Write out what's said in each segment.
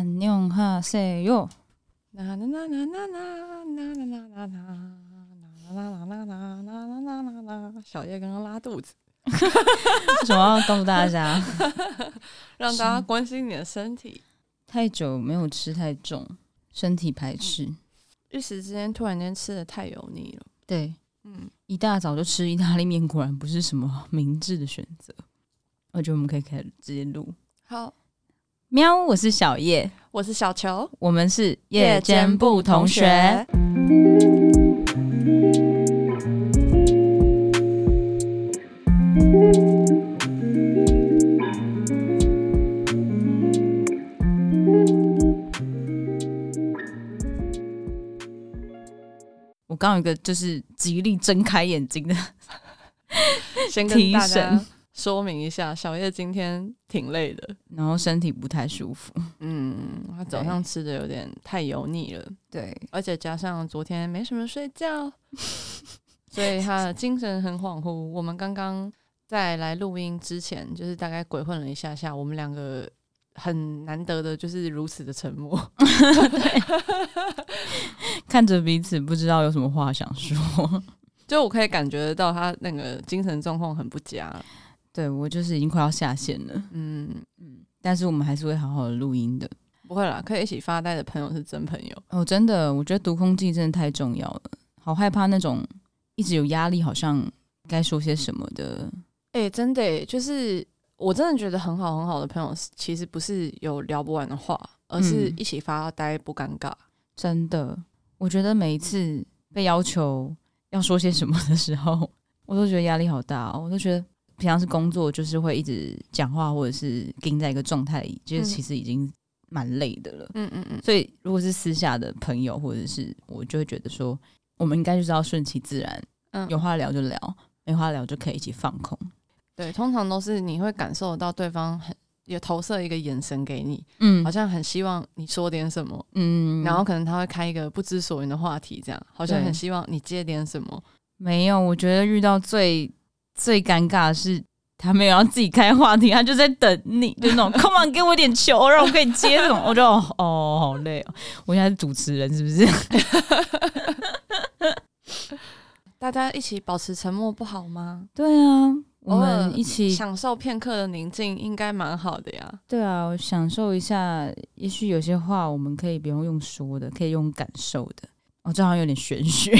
安妞哈塞哟。啦啦啦啦啦啦啦啦啦啦啦啦啦啦啦啦啦！小叶刚刚拉肚子，为什么要告诉大家？让大家关心你的身体。太久没有吃太重，身体排斥。一时之间突然间吃的太油腻了。对，嗯，一大早就吃意大利面，果然不是什么明智的选择。我觉得我们可以开直接录。好，喵，我是小叶，我是小球，我们是夜间部同学。我刚有一个就是极力睁开眼睛的，先跟大家说明一下，小叶今天挺累的，然后身体不太舒服。嗯，他早上吃的有点太油腻了，对，而且加上昨天没什么睡觉，所以他的精神很恍惚。我们刚刚在来录音之前，就是大概鬼混了一下下，我们两个很难得的就是如此的沉默，看着彼此不知道有什么话想说，就我可以感觉得到他那个精神状况很不佳。对，我就是已经快要下线了，嗯。嗯，但是我们还是会好好的录音的，不会啦，可以一起发呆的朋友是真朋友。哦，真的，我觉得读空气真的太重要了，好害怕那种一直有压力，好像该说些什么的，哎、欸，真的，就是我真的觉得很好很好的朋友，其实不是有聊不完的话，而是一起发呆不尴尬，嗯，真的，我觉得每一次被要求要说些什么的时候，我都觉得压力好大哦，我都觉得。平常是工作，就是会一直讲话，或者是盯在一个状态里，就是其实已经蛮累的了。嗯嗯嗯。所以如果是私下的朋友，或者是我，就会觉得说，我们应该就是要顺其自然。嗯，有话聊就聊，没话聊就可以一起放空。对，通常都是你会感受到对方很也投射一个眼神给你，嗯，好像很希望你说点什么，嗯，然后可能他会开一个不知所云的话题，这样好像很希望你接点什么。没有，我觉得遇到最。最尴尬的是，他没有要自己开话题，他就在等你，就那种 “come on”，给我一点球，让我可以接这种。我就哦，好累哦，我现在是主持人，是不是？大家一起保持沉默不好吗？对啊，我们一起享受片刻的宁静，应该蛮好的呀。对啊，我享受一下。也许有些话我们可以不用用说的，可以用感受的。哦，这好像有点玄学。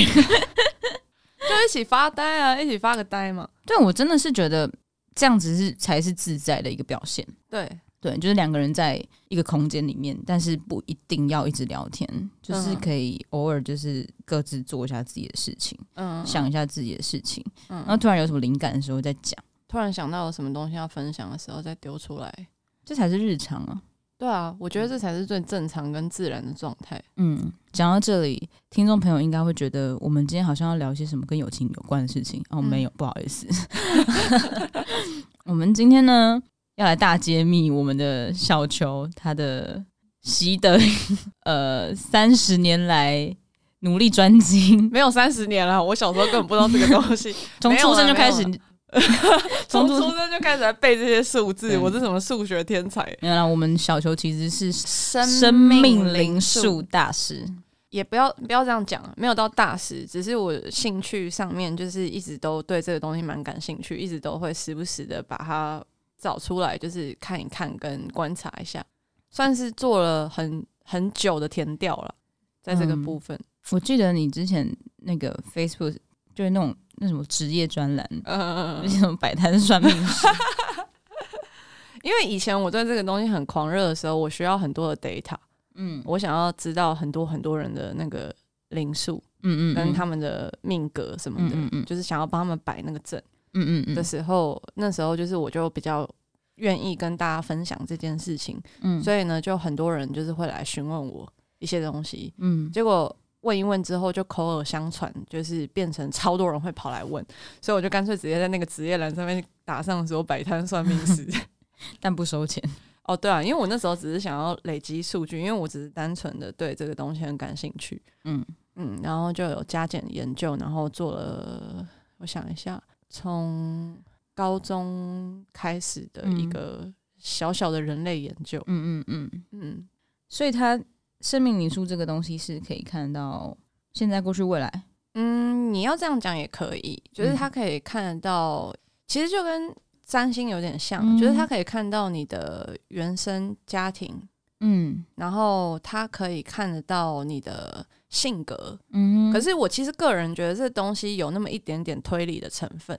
就一起发呆啊，一起发个呆嘛。对，我真的是觉得这样子是才是自在的一个表现。对。对，就是两个人在一个空间里面，但是不一定要一直聊天，就是可以偶尔就是各自做一下自己的事情，嗯，想一下自己的事情，嗯，然后突然有什么灵感的时候再讲，突然想到有什么东西要分享的时候再丢出来，这才是日常啊。对啊，我觉得这才是最正常跟自然的状态。嗯，讲到这里，听众朋友应该会觉得我们今天好像要聊些什么跟友情有关的事情哦。没有，不好意思。我们今天呢要来大揭秘我们的小球他的习得呃三十年来努力专精，没有三十年了，我小时候根本不知道这个东西，从出生就开始。从出生就开始来背这些数字，我是什么数学天才？原来我们小球其实是生命灵数大师，也不要不要这样讲，没有到大师，只是我兴趣上面就是一直都对这个东西蛮感兴趣，一直都会时不时的把它找出来，就是看一看跟观察一下，算是做了很很久的填调了，在这个部分。嗯，我记得你之前那个 Facebook 就是那种。那什么职业专栏，那种摆摊算命师。因为以前我对这个东西很狂热的时候，我需要很多的 data，嗯，我想要知道很多很多人的那个灵数，嗯嗯，跟他们的命格什么的，嗯嗯，就是想要帮他们摆那个阵，嗯嗯。的时候，那时候就是我就比较愿意跟大家分享这件事情，嗯，所以呢，就很多人就是会来询问我一些东西，嗯，结果。问一问之后，就口耳相传，就是变成超多人会跑来问，所以我就干脆直接在那个职业栏上面打上说摆摊算命师，但不收钱。哦，对啊，因为我那时候只是想要累积数据，因为我只是单纯的对这个东西很感兴趣。嗯嗯，然后就有加减研究，然后做了，我想一下，从高中开始的一个小小的人类研究。嗯嗯嗯嗯。所以它生命灵数这个东西是可以看到现在、过去、未来。嗯，你要这样讲也可以，就是它可以看得到，嗯、其实就跟占星有点像，嗯、就是它可以看到你的原生家庭，嗯，然后它可以看得到你的性格，嗯。可是我其实个人觉得这东西有那么一点点推理的成分，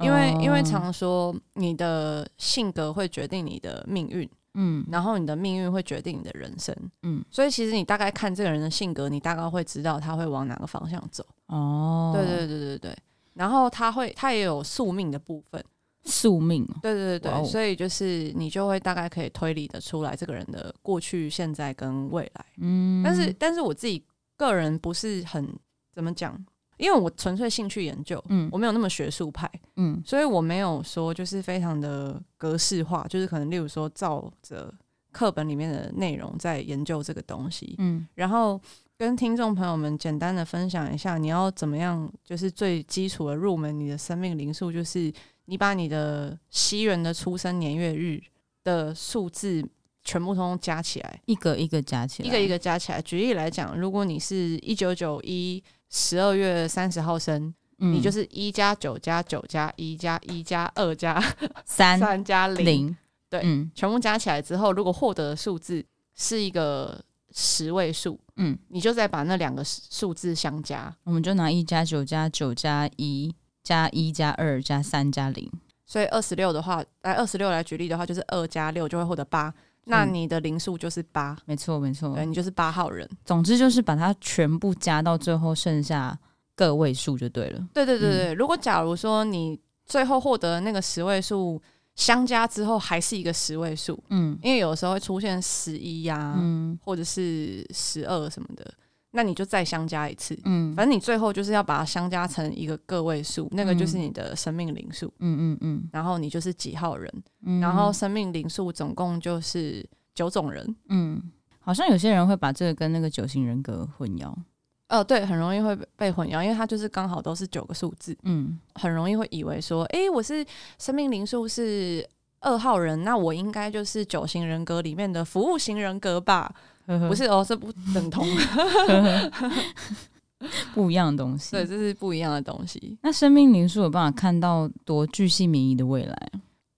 因为、哦、因为常说你的性格会决定你的命运。嗯，然后你的命运会决定你的人生，嗯，所以其实你大概看这个人的性格，你大概会知道他会往哪个方向走。哦，对对对对对，然后他会，他也有宿命的部分，宿命，对对对对，所以就是你就会大概可以推理的出来这个人的过去、现在跟未来。嗯，但是但是我自己个人不是很怎么讲。因为我纯粹兴趣研究，嗯，我没有那么学术派，嗯，所以我没有说就是非常的格式化，就是可能例如说照着课本里面的内容在研究这个东西，嗯，然后跟听众朋友们简单的分享一下，你要怎么样，就是最基础的入门你的生命灵数，就是你把你的西元的出生年月日的数字全部通通加起来，一个一个加起来，一个一个加起来。举例来讲，如果你是一九九一。十二月三十号生，嗯、你就是一加九加九加一加一加二加 三三加零，对，嗯、全部加起来之后，如果获得的数字是一个十位数，嗯，你就再把那两个数字相加，我们就拿一加九加九加一加一加二加三加零，所以二十六的话，来二十六来举例的话，就是二加六就会获得八。那你的零数就是八，没错没错，对，你就是八号人。总之就是把它全部加到最后，剩下个位数就对了。对对对对，嗯、如果假如说你最后获得那个十位数相加之后还是一个十位数，嗯，因为有时候会出现十一呀，嗯，或者是十二什么的。那你就再相加一次，嗯，反正你最后就是要把它相加成一个个位数，那个就是你的生命灵数，嗯嗯嗯，然后你就是几号人，嗯、然后生命灵数总共就是九种人，嗯，好像有些人会把这个跟那个九型人格混淆，哦，对，很容易会被混淆，因为它就是刚好都是九个数字，嗯，很容易会以为说，哎，我是生命灵数是二号人，那我应该就是九型人格里面的服务型人格吧。不是哦，是不 等同，不一样的东西。对，这是不一样的东西。那生命灵数有办法看到多巨细靡遗的未来？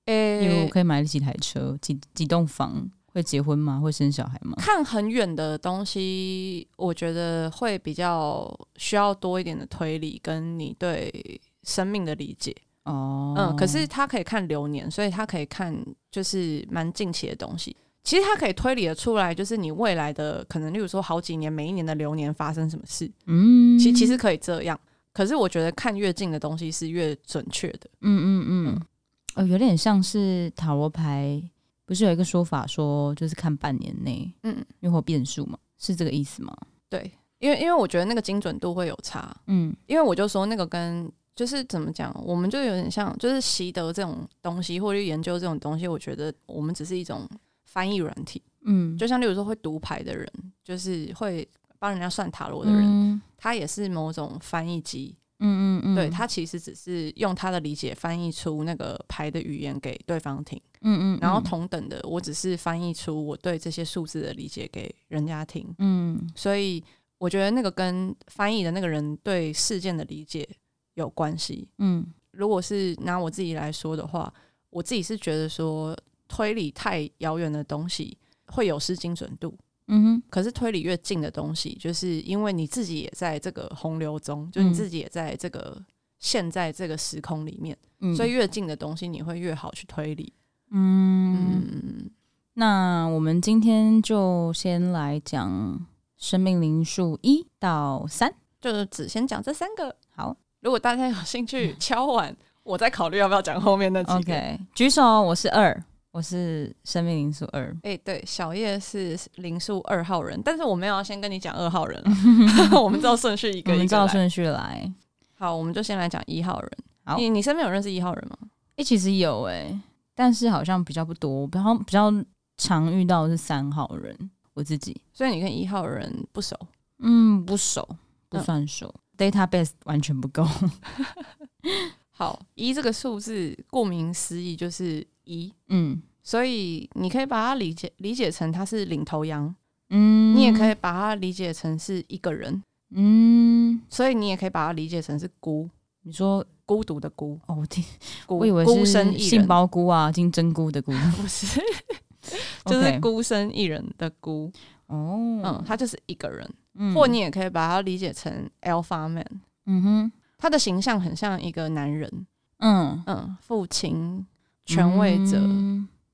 诶、欸，因为我可以买得几台车、几几栋房，会结婚吗？会生小孩吗？看很远的东西，我觉得会比较需要多一点的推理，跟你对生命的理解。哦，嗯，可是他可以看流年，所以他可以看就是蛮近期的东西。其实它可以推理的出来，就是你未来的可能，例如说好几年，每一年的流年发生什么事。嗯，其其实可以这样。可是我觉得看越近的东西是越准确的。嗯嗯嗯。呃、哦，有点像是塔罗牌，不是有一个说法说，就是看半年内，嗯，因为会变数嘛，是这个意思吗？对，因为因为我觉得那个精准度会有差。嗯，因为我就说那个跟就是怎么讲，我们就有点像，就是习得这种东西，或者研究这种东西，我觉得我们只是一种。翻译软体，嗯，就像例如说会读牌的人，就是会帮人家算塔罗的人，嗯、他也是某种翻译机，嗯嗯嗯，对，他其实只是用他的理解翻译出那个牌的语言给对方听，嗯嗯，然后同等的，我只是翻译出我对这些数字的理解给人家听，嗯，所以我觉得那个跟翻译的那个人对事件的理解有关系，嗯，如果是拿我自己来说的话，我自己是觉得说。推理太遥远的东西会有失精准度，嗯哼。可是推理越近的东西，就是因为你自己也在这个洪流中，就你自己也在这个现在这个时空里面，嗯、所以越近的东西你会越好去推理。嗯，嗯，那我们今天就先来讲生命灵数一到三，就是只先讲这三个。好，如果大家有兴趣敲碗，嗯、我再考虑要不要讲后面那几个。OK，举手，我是二。我是生命零数二，哎、欸，对，小叶是零数二号人，但是我没有要先跟你讲二号人，我们照顺序一个一个，照顺序来。好，我们就先来讲一号人。好，你你身边有认识一号人吗？哎、欸，其实有哎、欸，但是好像比较不多，比较比较常遇到的是三号人，我自己。所以你跟一号人不熟？嗯，不熟，不算熟、嗯、，database 完全不够。好，一这个数字，顾名思义就是一，嗯，所以你可以把它理解理解成它是领头羊，嗯，你也可以把它理解成是一个人，嗯，所以你也可以把它理解成是孤。你说孤独的孤。哦，我听，孤我以为是杏鲍菇啊，金针菇的菇，不是，就是孤身一人的孤。哦，嗯，他就是一个人，嗯，或你也可以把它理解成 Alpha Man，嗯哼，他的形象很像一个男人，嗯。嗯，父亲、权威者，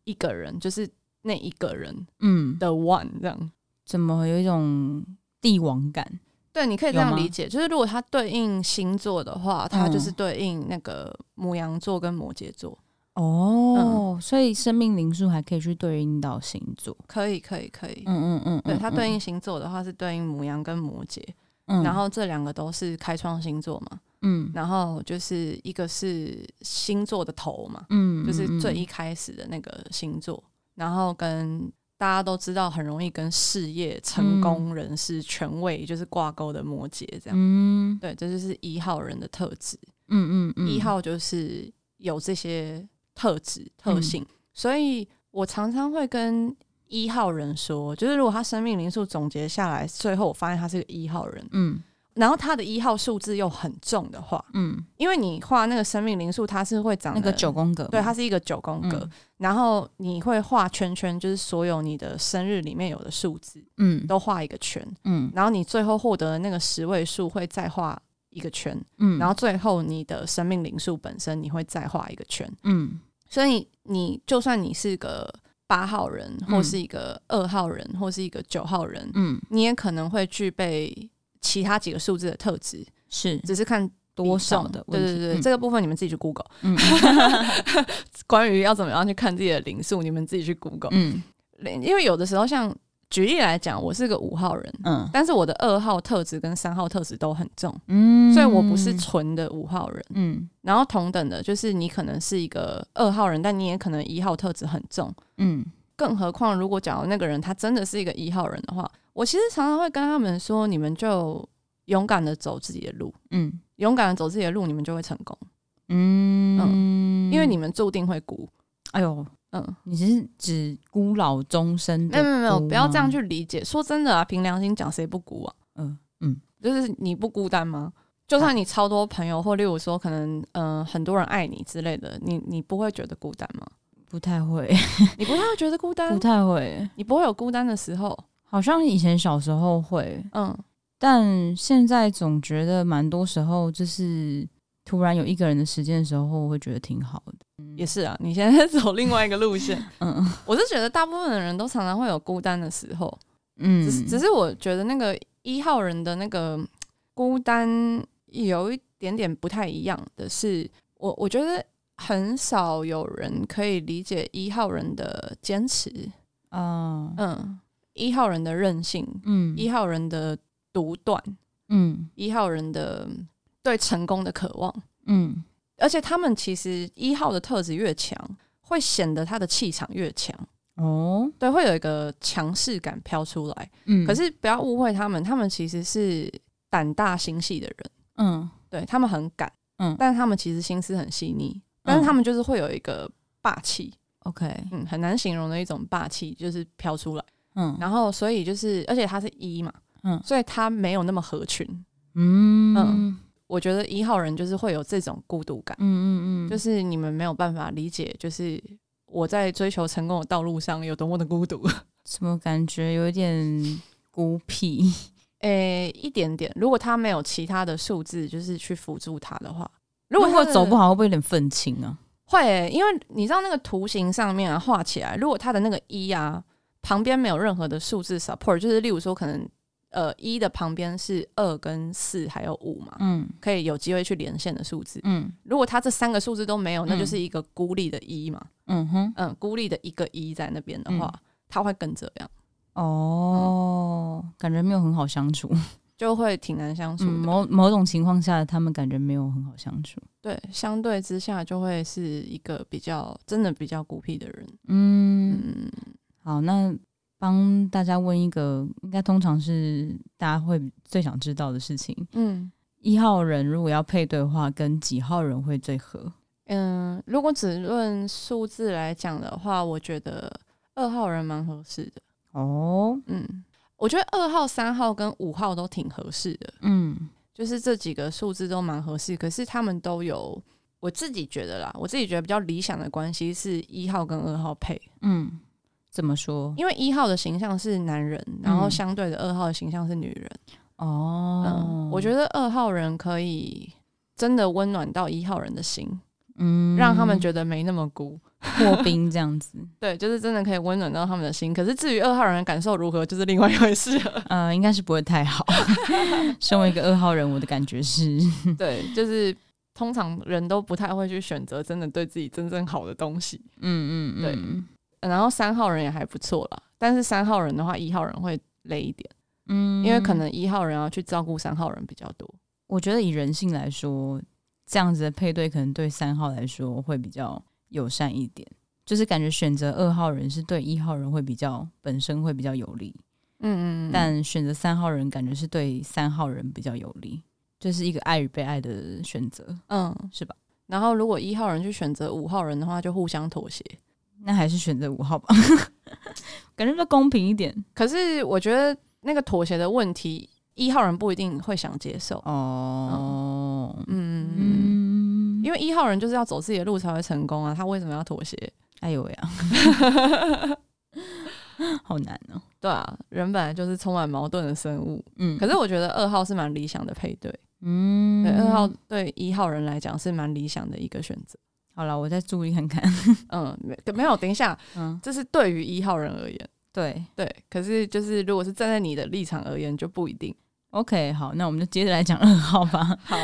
一个人，就是那一个人，嗯。的 One 这样，怎么有一种帝王感？对，你可以这样理解，就是如果它对应星座的话，它就是对应那个牡羊座跟摩羯座。哦，所以生命灵数还可以去对应到星座，可以，可以，可以。嗯嗯嗯，对，它对应星座的话是对应牡羊跟摩羯，然后这两个都是开创星座嘛。嗯，然后就是一个是星座的头嘛，嗯，就是最一开始的那个星座，然后跟。大家都知道，很容易跟事业、成功人士、嗯、权位就是挂钩的摩羯，这样。嗯，对，这就是一号人的特质。嗯嗯嗯，一号就是有这些特质特性，嗯、所以我常常会跟一号人说，就是如果他生命灵数总结下来，最后我发现他是个一号人。嗯。然后它的一号数字又很重的话，嗯，因为你画那个生命灵数，它是会长那个九宫格，对，它是一个九宫格。嗯、然后你会画圈圈，就是所有你的生日里面有的数字，嗯，都画一个圈，嗯，然后你最后获得的那个十位数会再画一个圈，嗯，然后最后你的生命灵数本身你会再画一个圈，嗯，所以你就算你是个八号人，或是一个二号人，或是一个九号人，嗯，你也可能会具备。其他几个数字的特质是，只是看多少的。对对对，嗯、这个部分你们自己去 Google。嗯，关于要怎么样去看自己的零数，你们自己去 Google。嗯，因为有的时候，像举例来讲，我是个五号人，嗯，但是我的二号特质跟三号特质都很重，嗯，所以我不是纯的五号人，嗯。然后同等的，就是你可能是一个二号人，但你也可能一号特质很重，嗯。更何况，如果假如那个人他真的是一个一号人的话。我其实常常会跟他们说：“你们就勇敢的走自己的路，嗯，勇敢的走自己的路，你们就会成功，嗯，嗯，因为你们注定会孤。哎呦，嗯，你是指孤老终生？没有没有没有，不要这样去理解。说真的啊，凭良心讲，谁不孤啊？嗯嗯，就是你不孤单吗？就算你超多朋友，或例如说可能嗯、呃、很多人爱你之类的，你你不会觉得孤单吗？不太会，你不太会觉得孤 单？不太会，你不会有孤单的时候。”好像以前小时候会，嗯，但现在总觉得蛮多时候就是突然有一个人的时间的时候，我会觉得挺好的。也是啊，你现在走另外一个路线，嗯，我是觉得大部分的人都常常会有孤单的时候，嗯，只是只是我觉得那个一号人的那个孤单有一点点不太一样的是，我我觉得很少有人可以理解一号人的坚持，嗯嗯。一号人的任性，嗯，一号人的独断，嗯，一号人的对成功的渴望，嗯，而且他们其实一号的特质越强，会显得他的气场越强。哦，对，会有一个强势感飘出来，嗯，可是不要误会他们，他们其实是胆大心细的人，嗯，对，他们很敢，嗯，但是他们其实心思很细腻，但是他们就是会有一个霸气，OK，嗯，很难形容的一种霸气，就是飘出来。嗯，然后所以就是，而且他是一嘛，嗯，所以他没有那么合群，嗯嗯，我觉得一号人就是会有这种孤独感，嗯嗯嗯，就是你们没有办法理解，就是我在追求成功的道路上有多么的孤独，什么感觉？有一点孤僻，诶，一点点。如果他没有其他的数字，就是去辅助他的话，如果他走不好，会不会有点愤青啊？会、欸，因为你知道那个图形上面啊，画起来，如果他的那个一啊。旁边没有任何的数字 support，就是例如说，可能呃一的旁边是二跟四还有五嘛，嗯，可以有机会去连线的数字，嗯，如果它这三个数字都没有，那就是一个孤立的一嘛，嗯哼，嗯，孤立的一个一在那边的话，嗯、它会更这样，哦，嗯、感觉没有很好相处，就会挺难相处的。某某种情况下，他们感觉没有很好相处，对，相对之下就会是一个比较真的比较孤僻的人，嗯。嗯好，那帮大家问一个，应该通常是大家会最想知道的事情。嗯，一号人如果要配对的话，跟几号人会最合？嗯，如果只论数字来讲的话，我觉得二号人蛮合适的。哦，嗯，我觉得二号、三号跟五号都挺合适的，嗯，就是这几个数字都蛮合适。可是他们都有，我自己觉得啦，我自己觉得比较理想的关系是一号跟二号配，嗯，怎么说？因为一号的形象是男人，然后相对的二号的形象是女人。哦、嗯，我觉得二号人可以真的温暖到一号人的心，嗯，让他们觉得没那么孤。破冰这样子，对，就是真的可以温暖到他们的心。可是至于二号人的感受如何，就是另外一回事了。呃，应该是不会太好。身为一个二号人，我的感觉是，对，就是通常人都不太会去选择真的对自己真正好的东西。嗯嗯嗯，对。然后三号人也还不错啦，但是三号人的话，一号人会累一点。嗯，因为可能一号人要去照顾三号人比较多。我觉得以人性来说，这样子的配对可能对三号来说会比较。友善一点，就是感觉选择二号人是对一号人会比较本身会比较有利，嗯嗯，但选择三号人感觉是对三号人比较有利，就是一个爱与被爱的选择，嗯，是吧？然后如果一号人去选择五号人的话，就互相妥协，那还是选择五号吧，感觉比较公平一点。可是我觉得那个妥协的问题，一号人不一定会想接受哦，嗯因为一号人就是要走自己的路才会成功啊，他为什么要妥协？哎呦喂呀，好难哦。对啊，人本来就是充满矛盾的生物。嗯，可是我觉得二号是蛮理想的配对。嗯，对，二号对一号人来讲是蛮理想的一个选择。好了，我再注意看看。嗯，没没有，等一下。嗯，这是对于一号人而言。对对，可是就是如果是站在你的立场而言，就不一定。OK，好，那我们就接着来讲二号吧。好。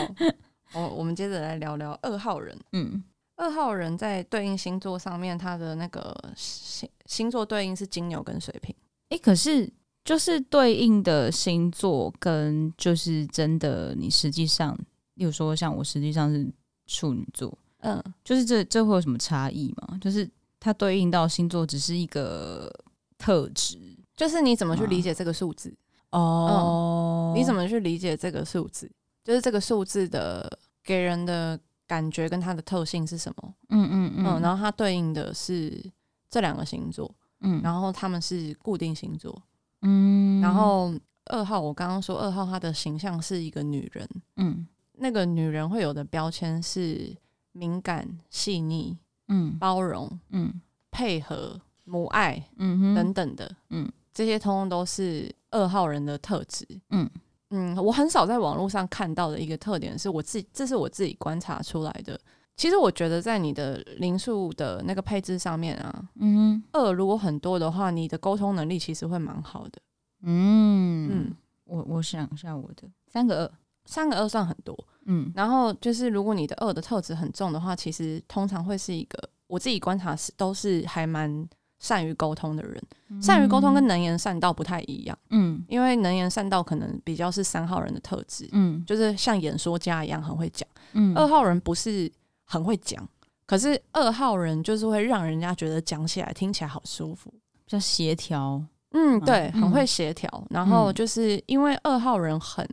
我我们接着来聊聊二号人。嗯，二号人在对应星座上面，他的那个星星座对应是金牛跟水瓶。诶、欸，可是就是对应的星座跟就是真的，你实际上，例如说像我实际上是处女座，嗯，就是这这会有什么差异吗？就是它对应到星座只是一个特质，就是你怎么去理解这个数字？哦、嗯，你怎么去理解这个数字？就是这个数字的给人的感觉跟它的特性是什么？嗯嗯嗯，嗯，然后它对应的是这两个星座，嗯，然后他们是固定星座，嗯，然后二号我刚刚说二号他的形象是一个女人，嗯，那个女人会有的标签是敏感、细腻，嗯，包容，嗯，配合、母爱，嗯等等的，嗯，这些通通都是二号人的特质，嗯。嗯，我很少在网络上看到的一个特点是我自己，这是我自己观察出来的。其实我觉得在你的零数的那个配置上面啊，嗯，二如果很多的话，你的沟通能力其实会蛮好的。嗯嗯，我我想一下，我的三个二，三个二算很多。嗯，然后就是如果你的二的特质很重的话，其实通常会是一个我自己观察是都是还蛮。善于沟通的人，善于沟通跟能言善道不太一样。嗯，因为能言善道可能比较是三号人的特质。嗯，就是像演说家一样很会讲。嗯，二号人不是很会讲，可是二号人就是会让人家觉得讲起来听起来好舒服，比较协调。嗯，对，很会协调。然后就是因为二号人很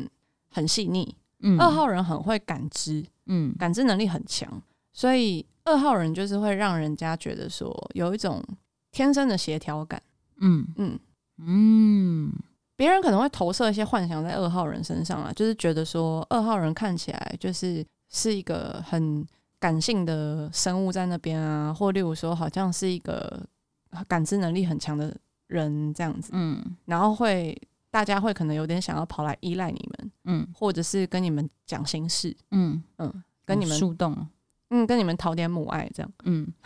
很细腻，嗯，二号人很会感知，嗯，感知能力很强，所以二号人就是会让人家觉得说有一种。天生的协调感，嗯。嗯。嗯，别人可能会投射一些幻想在二号人身上啊，就是觉得说二号人看起来就是是一个很感性的生物在那边啊，或例如说好像是一个感知能力很强的人这样子，嗯，然后会大家会可能有点想要跑来依赖你们，嗯，或者是跟你们讲心事，嗯嗯，跟你们树洞，嗯，跟你们讨点母爱这样，嗯。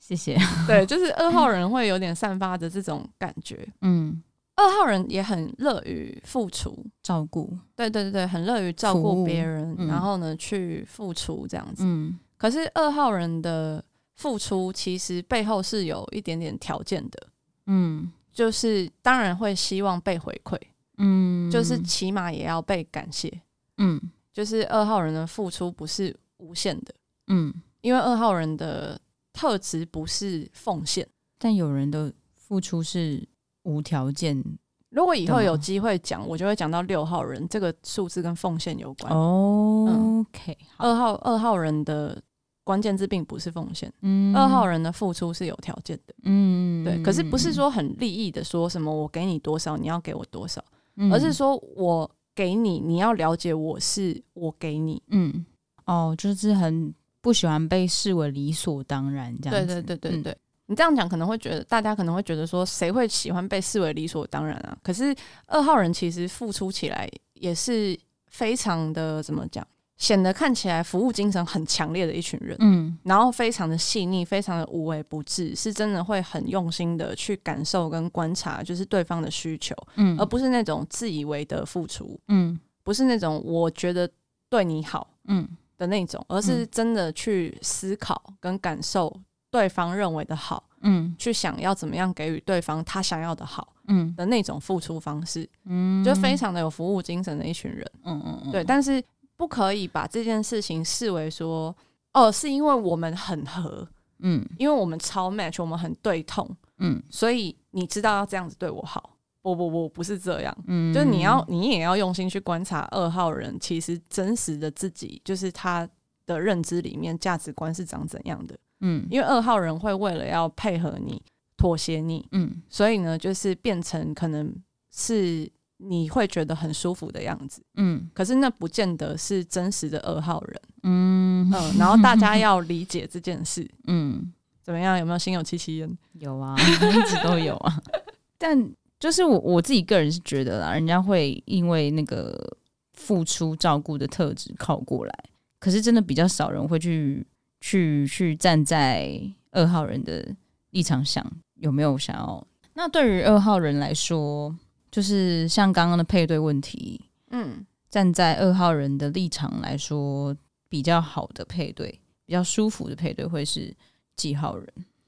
谢谢。对，就是二号人会有点散发着这种感觉。嗯，二号人也很乐于付出、照顾。对对对对，很乐于照顾别人，嗯、然后呢去付出这样子。嗯，可是二号人的付出其实背后是有一点点条件的。嗯，就是当然会希望被回馈。嗯，就是起码也要被感谢。嗯，就是二号人的付出不是无限的。嗯，因为二号人的。特质不是奉献，但有人的付出是无条件。如果以后有机会讲，我就会讲到六号人这个数字跟奉献有关。哦，OK，二号二号人的关键字并不是奉献。嗯，二号人的付出是有条件的。嗯，对。可是不是说很利益的说什么我给你多少，你要给我多少，嗯、而是说我给你，你要了解我是我给你。嗯，哦，就是很不喜欢被视为理所当然这样子。对对对对对。嗯你这样讲可能会觉得，大家可能会觉得说，谁会喜欢被视为理所当然啊？可是二号人其实付出起来也是非常的怎么讲，显得看起来服务精神很强烈的一群人，嗯，然后非常的细腻，非常的无微不至，是真的会很用心的去感受跟观察，就是对方的需求，嗯，而不是那种自以为的付出，嗯，不是那种我觉得对你好，嗯的那种，而是真的去思考跟感受。对方认为的好，嗯，去想要怎么样给予对方他想要的好，嗯。的那种付出方式，嗯，就非常的有服务精神的一群人，嗯嗯嗯，对，但是不可以把这件事情视为说，哦，是因为我们很合，嗯，因为我们超 match，我们很对痛，嗯，所以你知道要这样子对我好，不不不，不是这样，嗯，就是你要你也要用心去观察二号人其实真实的自己，就是他的认知里面价值观是长怎样的。嗯，因为二号人会为了要配合你、妥协你，嗯，所以呢，就是变成可能是你会觉得很舒服的样子，嗯，可是那不见得是真实的二号人，嗯嗯，然后大家要理解这件事，嗯，怎么样？有没有心有戚戚焉？有啊，一直都有啊。但就是我我自己个人是觉得啦，人家会因为那个付出照顾的特质靠过来，可是真的比较少人会去。去去站在二号人的立场想有没有想要？那对于二号人来说，就是像刚刚的配对问题，嗯，站在二号人的立场来说，比较好的配对，比较舒服的配对会是几号人？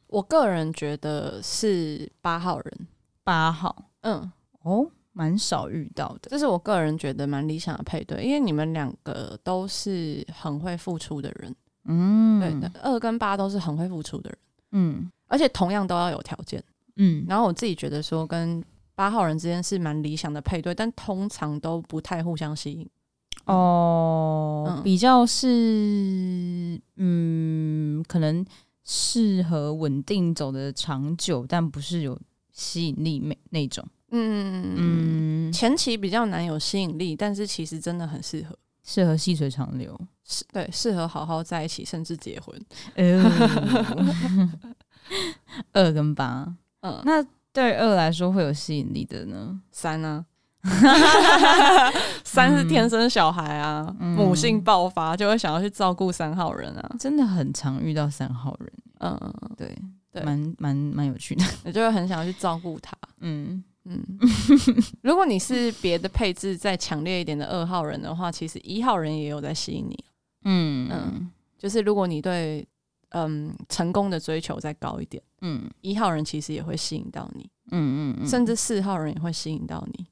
我个人觉得是八号人，八号，嗯，哦，蛮少遇到的，这是我个人觉得蛮理想的配对，因为你们两个都是很会付出的人。嗯，对的，二跟八都是很会付出的人，嗯，而且同样都要有条件，嗯，然后我自己觉得说跟八号人之间是蛮理想的配对，但通常都不太互相吸引，哦，嗯、比较是，嗯，可能适合稳定走的长久，但不是有吸引力那那种，嗯嗯，前期比较难有吸引力，但是其实真的很适合。适合细水长流，是对，适合好好在一起，甚至结婚。二跟八，嗯，那对二来说会有吸引力的呢？三呢？三是天生小孩啊，嗯、母性爆发，就会想要去照顾三号人啊，真的很常遇到三号人。嗯，对对，蛮蛮蛮有趣的，我就会很想要去照顾他。嗯。嗯，如果你是别的配置再强烈一点的二号人的话，其实一号人也有在吸引你。嗯嗯，就是如果你对嗯成功的追求再高一点，嗯，一号人其实也会吸引到你。嗯嗯嗯，甚至四号人也会吸引到你。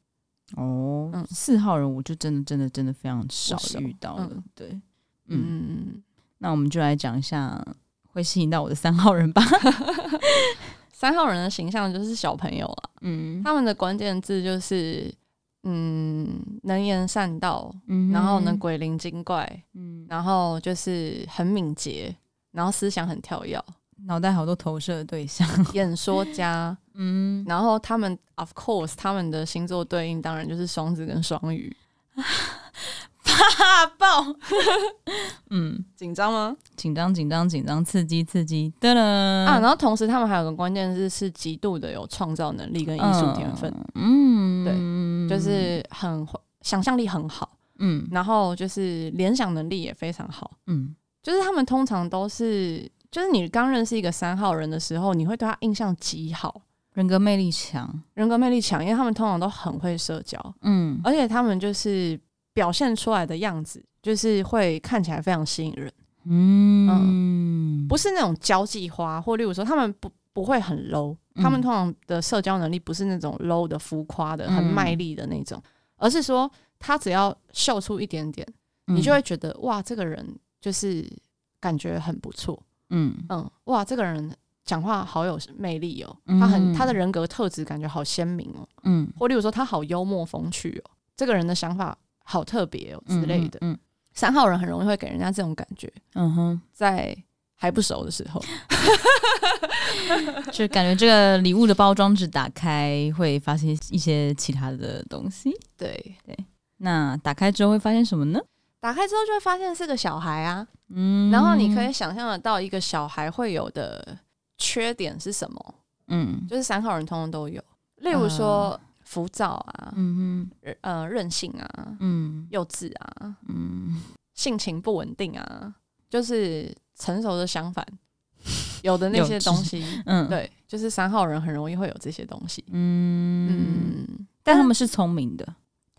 哦，嗯，四号人我就真的真的真的非常少遇到了。对，嗯嗯，那我们就来讲一下会吸引到我的三号人吧。三号人的形象就是小朋友啊，嗯，他们的关键字就是，嗯，能言善道，嗯，然后呢，鬼灵精怪，嗯，然后就是很敏捷，然后思想很跳跃，脑袋好多投射的对象，演说家，嗯，然后他们，of course，他们的星座对应当然就是双子跟双鱼。怕爆，嗯，紧张吗？紧张，紧张，紧张，刺激，刺激，噔噔啊！然后同时，他们还有个关键字是极度的有创造能力跟艺术天分，嗯，对，就是很想象力很好，嗯，然后就是联想能力也非常好，嗯，就是他们通常都是，就是你刚认识一个三号人的时候，你会对他印象极好，人格魅力强，人格魅力强，因为他们通常都很会社交，嗯，而且他们就是。表现出来的样子就是会看起来非常吸引人，嗯，嗯，不是那种交际花，或例如说他们不不会很 low，嗯，他们通常的社交能力不是那种 low 的浮夸的很卖力的那种，嗯，而是说他只要秀出一点点，你就会觉得哇，这个人就是感觉很不错，嗯。嗯，哇，这个人讲话好有魅力哦，他很他的人格特质感觉好鲜明哦，嗯，或例如说他好幽默风趣哦，这个人的想法。好特别哦之类的，嗯，三号人很容易会给人家这种感觉，嗯哼，在还不熟的时候，就感觉这个礼物的包装纸打开会发现一些其他的东西。对。对，那打开之后会发现什么呢？打开之后就会发现是个小孩啊，嗯，然后你可以想象得到一个小孩会有的缺点是什么？嗯，就是三号人通通都有，例如说浮躁啊，嗯哼，呃，任性啊，嗯，幼稚啊，嗯，性情不稳定啊，就是成熟的相反，有的那些东西，嗯，对，就是三号人很容易会有这些东西，嗯。嗯，但他们是聪明的。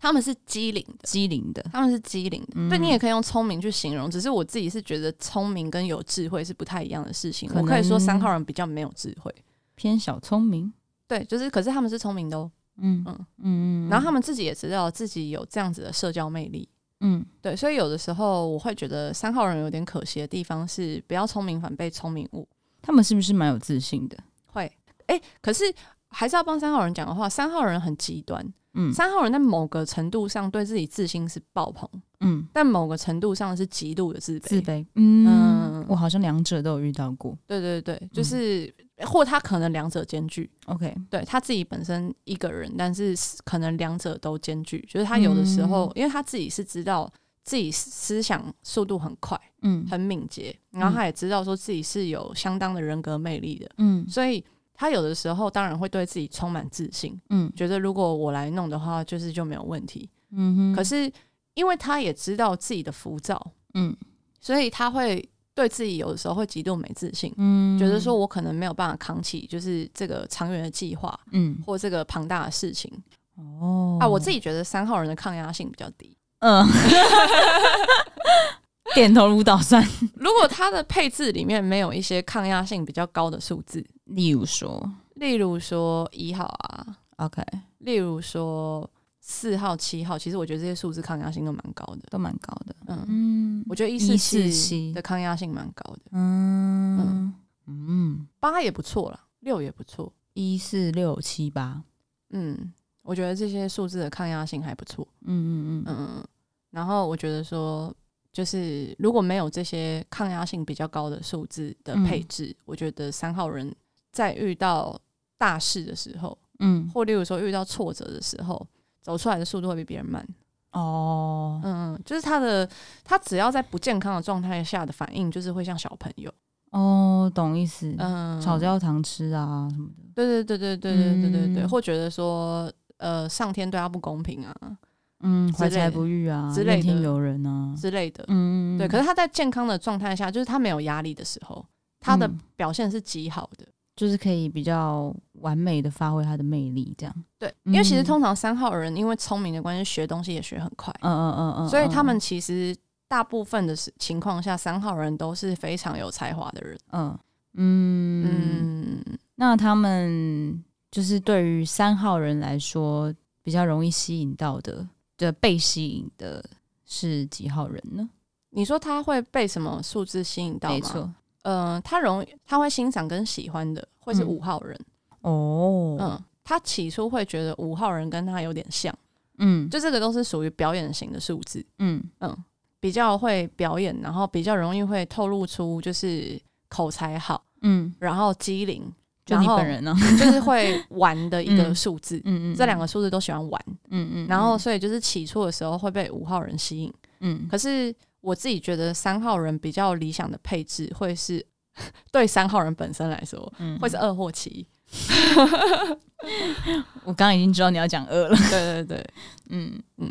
他们是机灵的，机灵的，他们是机灵的。嗯、对，你也可以用聪明去形容，只是我自己是觉得聪明跟有智慧是不太一样的事情。可我可以说三号人比较没有智慧，偏小聪明。对，就是，可是他们是聪明的哦。嗯嗯嗯，然后他们自己也知道自己有这样子的社交魅力。嗯，对，所以有的时候我会觉得三号人有点可惜的地方是，不要聪明反被聪明误。他们是不是蛮有自信的？会，哎、欸，可是还是要帮三号人讲的话，三号人很极端。嗯，三号人在某个程度上对自己自信是爆棚，嗯，但某个程度上是极度的自卑。自卑，嗯，嗯，我好像两者都有遇到过。对对对，就是、嗯、或他可能两者兼具。OK，对他自己本身一个人，但是可能两者都兼具。就是他有的时候，嗯、因为他自己是知道自己思想速度很快，嗯，很敏捷，然后他也知道说自己是有相当的人格魅力的，嗯，所以。他有的时候当然会对自己充满自信，嗯，觉得如果我来弄的话，就是就没有问题，嗯哼。可是因为他也知道自己的浮躁，嗯，所以他会对自己有的时候会极度没自信，嗯，觉得说我可能没有办法扛起，就是这个长远的计划，嗯，或这个庞大的事情，哦，啊，我自己觉得三号人的抗压性比较低，嗯，点头如捣蒜。如果它的配置里面没有一些抗压性比较高的数字。例如说，例如说一号啊，OK，例如说四号、七号，其实我觉得这些数字抗压性都蛮高的，都蛮高的。嗯，我觉得一四七的抗压性蛮高的。嗯嗯，八也不错啦，六也不错，一四六七八。嗯，我觉得这些数字的抗压性还不错。嗯嗯嗯嗯嗯，然后我觉得说。就是如果没有这些抗压性比较高的数字的配置，嗯、我觉得三号人在遇到大事的时候，嗯，或例如说遇到挫折的时候，走出来的速度会比别人慢。哦，嗯，就是他的他只要在不健康的状态下的反应，就是会像小朋友。哦，懂意思。嗯，吵焦糖吃啊什么的。对对对对对对对对对，嗯、或觉得说，呃，上天对他不公平啊。嗯，怀才不遇啊，之类的，怨天尤人啊，之类的。嗯，对。可是他在健康的状态下，就是他没有压力的时候，他的表现是极好的，就是可以比较完美的发挥他的魅力。这样，对。因为其实通常三号人因为聪明的关系，学东西也学很快。嗯嗯嗯嗯。所以他们其实大部分的情况下，三号人都是非常有才华的人。嗯嗯嗯。那他们就是对于三号人来说，比较容易吸引到的。的被吸引的是几号人呢？你说他会被什么数字吸引到吗？没错，嗯、呃，他容易他会欣赏跟喜欢的会是五号人、嗯、哦，嗯，他起初会觉得五号人跟他有点像，嗯，就这个都是属于表演型的数字，嗯嗯，比较会表演，然后比较容易会透露出就是口才好，嗯，然后机灵。就你本人呢，就是会玩的一个数字，嗯嗯，这两个数字都喜欢玩，嗯嗯，然后所以就是起初的时候会被五号人吸引，嗯，可是我自己觉得三号人比较理想的配置会是 对三号人本身来说，嗯，会是二或七。我刚刚已经知道你要讲二了，对对对，嗯嗯，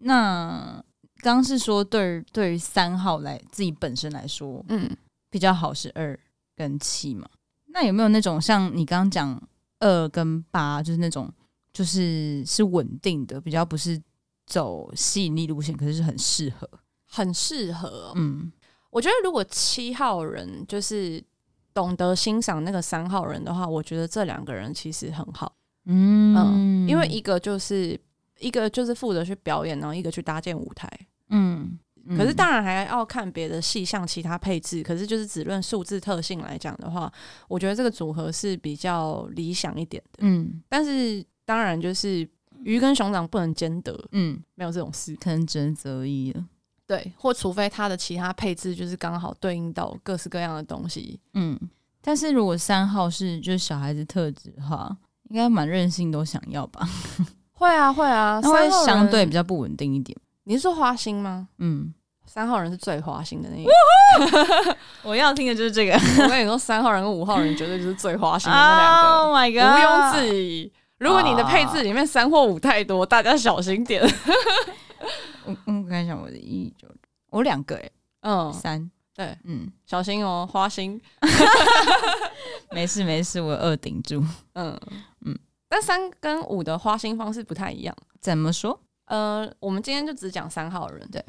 那刚是说对对于三号来自己本身来说，嗯，比较好是二跟七嘛。那有没有那种像你刚刚讲二跟八，就是那种就是是稳定的，比较不是走吸引力路线，可是是很适合，很适合哦。嗯，我觉得如果七号人就是懂得欣赏那个三号人的话，我觉得这两个人其实很好。嗯，嗯，因为一个就是一个就是负责去表演，然后一个去搭建舞台。嗯。可是当然还要看别的细项、其他配置。可是就是只论数字特性来讲的话，我觉得这个组合是比较理想一点的。嗯，但是当然就是鱼跟熊掌不能兼得。嗯，没有这种事，可能只能择一了。对，或除非它的其他配置就是刚好对应到各式各样的东西。嗯，但是如果三号是就是小孩子特质的话，应该蛮任性，都想要吧？会啊，会啊，会相对比较不稳定一点。你是说花心吗？嗯，三号人是最花心的那一个。我要听的就是这个。我跟你说，三号人跟五号人绝对就是最花心的那两个。Oh my god！毋庸置疑。如果你的配置里面三或五太多，大家小心点。我我看一下我的一九，我两个哎，嗯，三对，嗯，小心哦，花心。没事没事，我二顶住。嗯嗯，但三跟五的花心方式不太一样。怎么说？呃，我们今天就只讲三号人。对，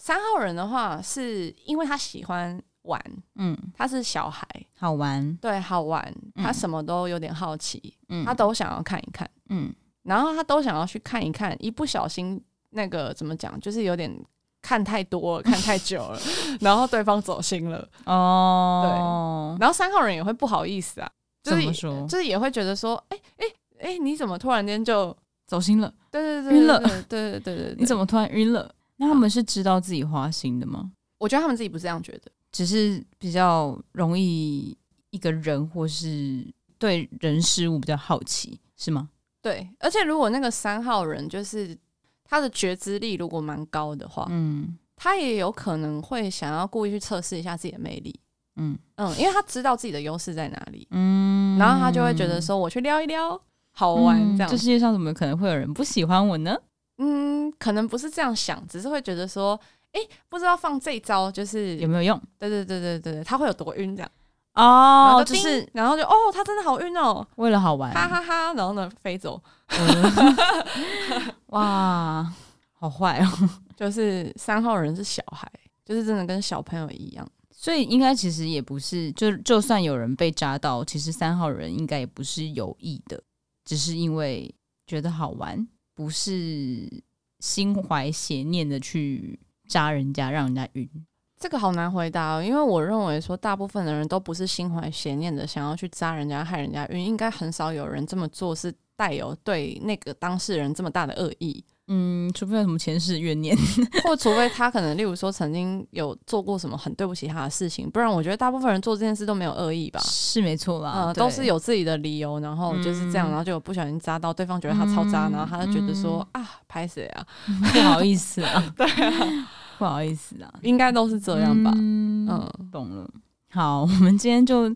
三号人的话，是因为他喜欢玩，嗯，他是小孩，好玩，对，好玩，他什么都有点好奇，嗯，他都想要看一看，嗯，然后他都想要去看一看，一不小心那个怎么讲，就是有点看太多了，看太久了，然后对方走心了，哦，对，然后三号人也会不好意思啊，就是就是也会觉得说，哎哎哎，你怎么突然间就走心了？对对对，晕了，对对对对，你怎么突然晕了？那他们是知道自己花心的吗？我觉得他们自己不是这样觉得。只是比较容易一个人，或是对人事物比较好奇，是吗？对，而且如果那个三号人就是他的觉知力如果蛮高的话，嗯，他也有可能会想要故意去测试一下自己的魅力，嗯嗯，因为他知道自己的优势在哪里，嗯，然后他就会觉得说，我去撩一撩，好玩，这样。这世界上怎么可能会有人不喜欢我呢？嗯，可能不是这样想，只是会觉得说。哎，不知道放这一招就是有没有用？对对对对对，他会有多晕这样哦，就是然后就哦，他真的好晕哦，为了好玩，哈哈哈，然后呢飞走，哇，好坏哦！就是三号人是小孩，就是真的跟小朋友一样，所以应该其实也不是，就就算有人被扎到，其实三号人应该也不是有意的，只是因为觉得好玩，不是心怀邪念的去。扎人家，让人家晕，这个好难回答哦。因为我认为说，大部分的人都不是心怀邪念的，想要去扎人家、害人家晕，应该很少有人这么做是带有对那个当事人这么大的恶意。嗯，除非有什么前世怨念，或除非他可能，例如说曾经有做过什么很对不起他的事情，不然我觉得大部分人做这件事都没有恶意吧？是没错啦，呃，都是有自己的理由，然后就是这样，然后就不小心扎到对方，觉得他超渣，然后他就觉得说啊，拍谁啊？不好意思啊，对啊。不好意思啊，应该都是这样吧。嗯，嗯，懂了。好，我们今天就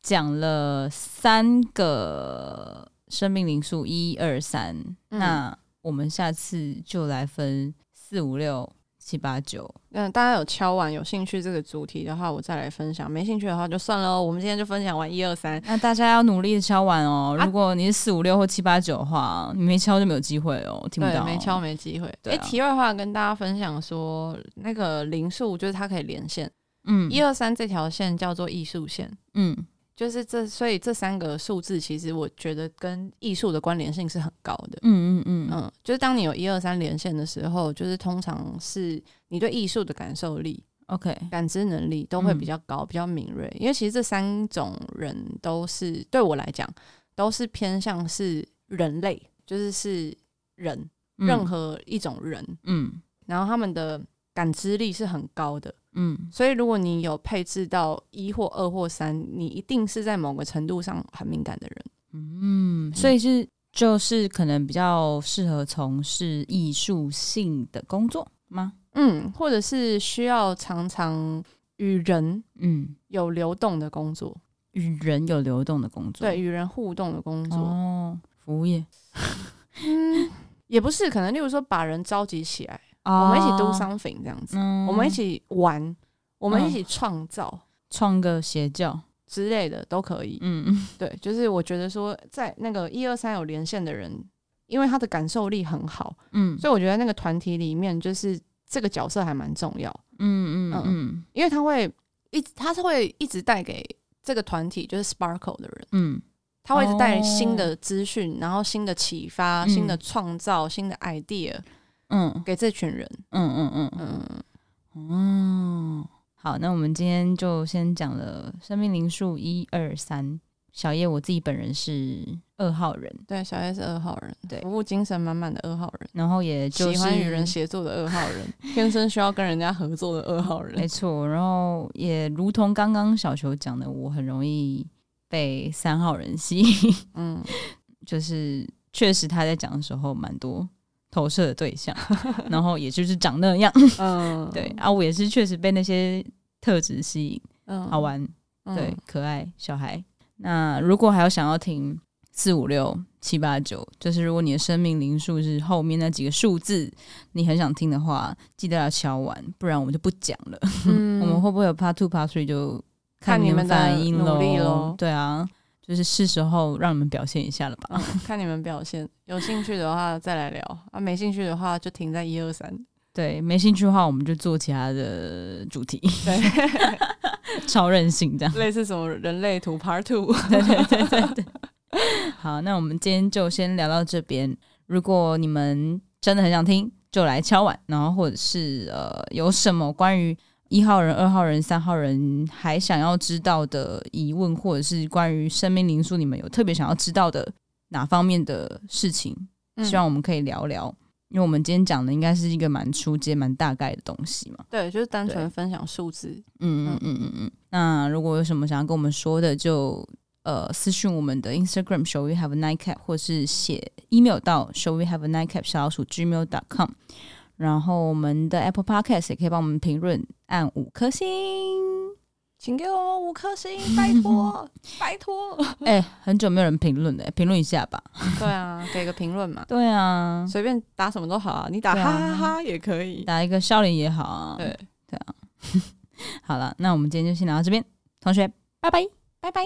讲了三个生命灵数，一二三。那我们下次就来分四五六七八九。嗯，大家有敲完有兴趣这个主题的话，我再来分享；没兴趣的话就算了。我们今天就分享完一二三。那大家要努力的敲完哦。如果你是四五六或七八九的话，你没敲就没有机会哦。听不到，没敲没机会。哎、啊，题外话跟大家分享说，那个零数就是它可以连线。嗯，一二三这条线叫做艺术线。嗯。就是这，所以这三个数字其实我觉得跟艺术的关联性是很高的。嗯嗯嗯嗯，就是当你有一二三连线的时候，就是通常是你对艺术的感受力，OK，感知能力都会比较高，嗯、比较敏锐。因为其实这三种人都是对我来讲都是偏向是人类，就是是人，嗯、任何一种人，嗯，然后他们的感知力是很高的。嗯，所以如果你有配置到一或二或三，你一定是在某个程度上很敏感的人。嗯，所以是就是可能比较适合从事艺术性的工作吗？嗯，或者是需要常常与人嗯有流动的工作，与人有流动的工作，对，与人互动的工作。哦，服务业，嗯，也不是，可能例如说把人召集起来。我们一起 do something 这样子，嗯、我们一起玩，我们一起创造，创、嗯、个邪教之类的都可以。嗯。嗯，对，就是我觉得说，在那个一二三有连线的人，因为他的感受力很好，嗯，所以我觉得那个团体里面，就是这个角色还蛮重要。嗯嗯嗯，嗯，因为他会一直，他是会一直带给这个团体就是 sparkle 的人，嗯，他会一直带来新的资讯，然后新的启发、新的创造、新的 idea。嗯，给这群人，嗯嗯嗯嗯。嗯，好，那我们今天就先讲了生命灵数一二三，小叶，我自己本人是二号人，对，小叶是二号人，对，服务精神满满的二号人，然后也就是喜欢与人协作的二号人，天生需要跟人家合作的二号人，没错。然后也如同刚刚小球讲的，我很容易被三号人吸引，嗯，就是确实他在讲的时候蛮多投射的对象，然后也就是长那样，嗯，对啊，我也是确实被那些特质吸引，嗯，好玩。对，可爱小孩。那如果还有想要听四五六七八九，就是如果你的生命灵数是后面那几个数字，你很想听的话，记得要敲完，不然我们就不讲了。嗯、我们会不会有 Part Two、Part Three 就看你们反应喽。对啊，就是是时候让你们表现一下了吧？嗯、看你们表现，有兴趣的话再来聊啊，没兴趣的话就停在一二三。对，没兴趣的话我们就做其他的主题。对。超任性这样，类似什么人类图 Part Two，对对对对对。好，那我们今天就先聊到这边。如果你们真的很想听，就来敲碗，然后或者是呃有什么关于一号人、二号人、三号人还想要知道的疑问，或者是关于生命灵数，你们有特别想要知道的哪方面的事情，希望我们可以聊聊。因为我们今天讲的应该是一个蛮初阶、蛮大概的东西嘛，对，就是单纯分享数字。嗯嗯嗯嗯嗯。那如果有什么想要跟我们说的，就呃私讯我们的 Instagram shall we have a nightcap，或是写 email 到 shall we have a nightcap 小老鼠 gmail.com。然后我们的 Apple Podcast 也可以帮我们评论，按五颗星。请给我们五颗星，拜托，拜托！哎、欸，很久没有人评论了，评论一下吧。对啊，给个评论嘛。对啊，随便打什么都好啊，你打哈哈哈也可以，打一个笑脸也好啊。对对啊，好了，那我们今天就先聊到这边，同学，拜拜，拜拜。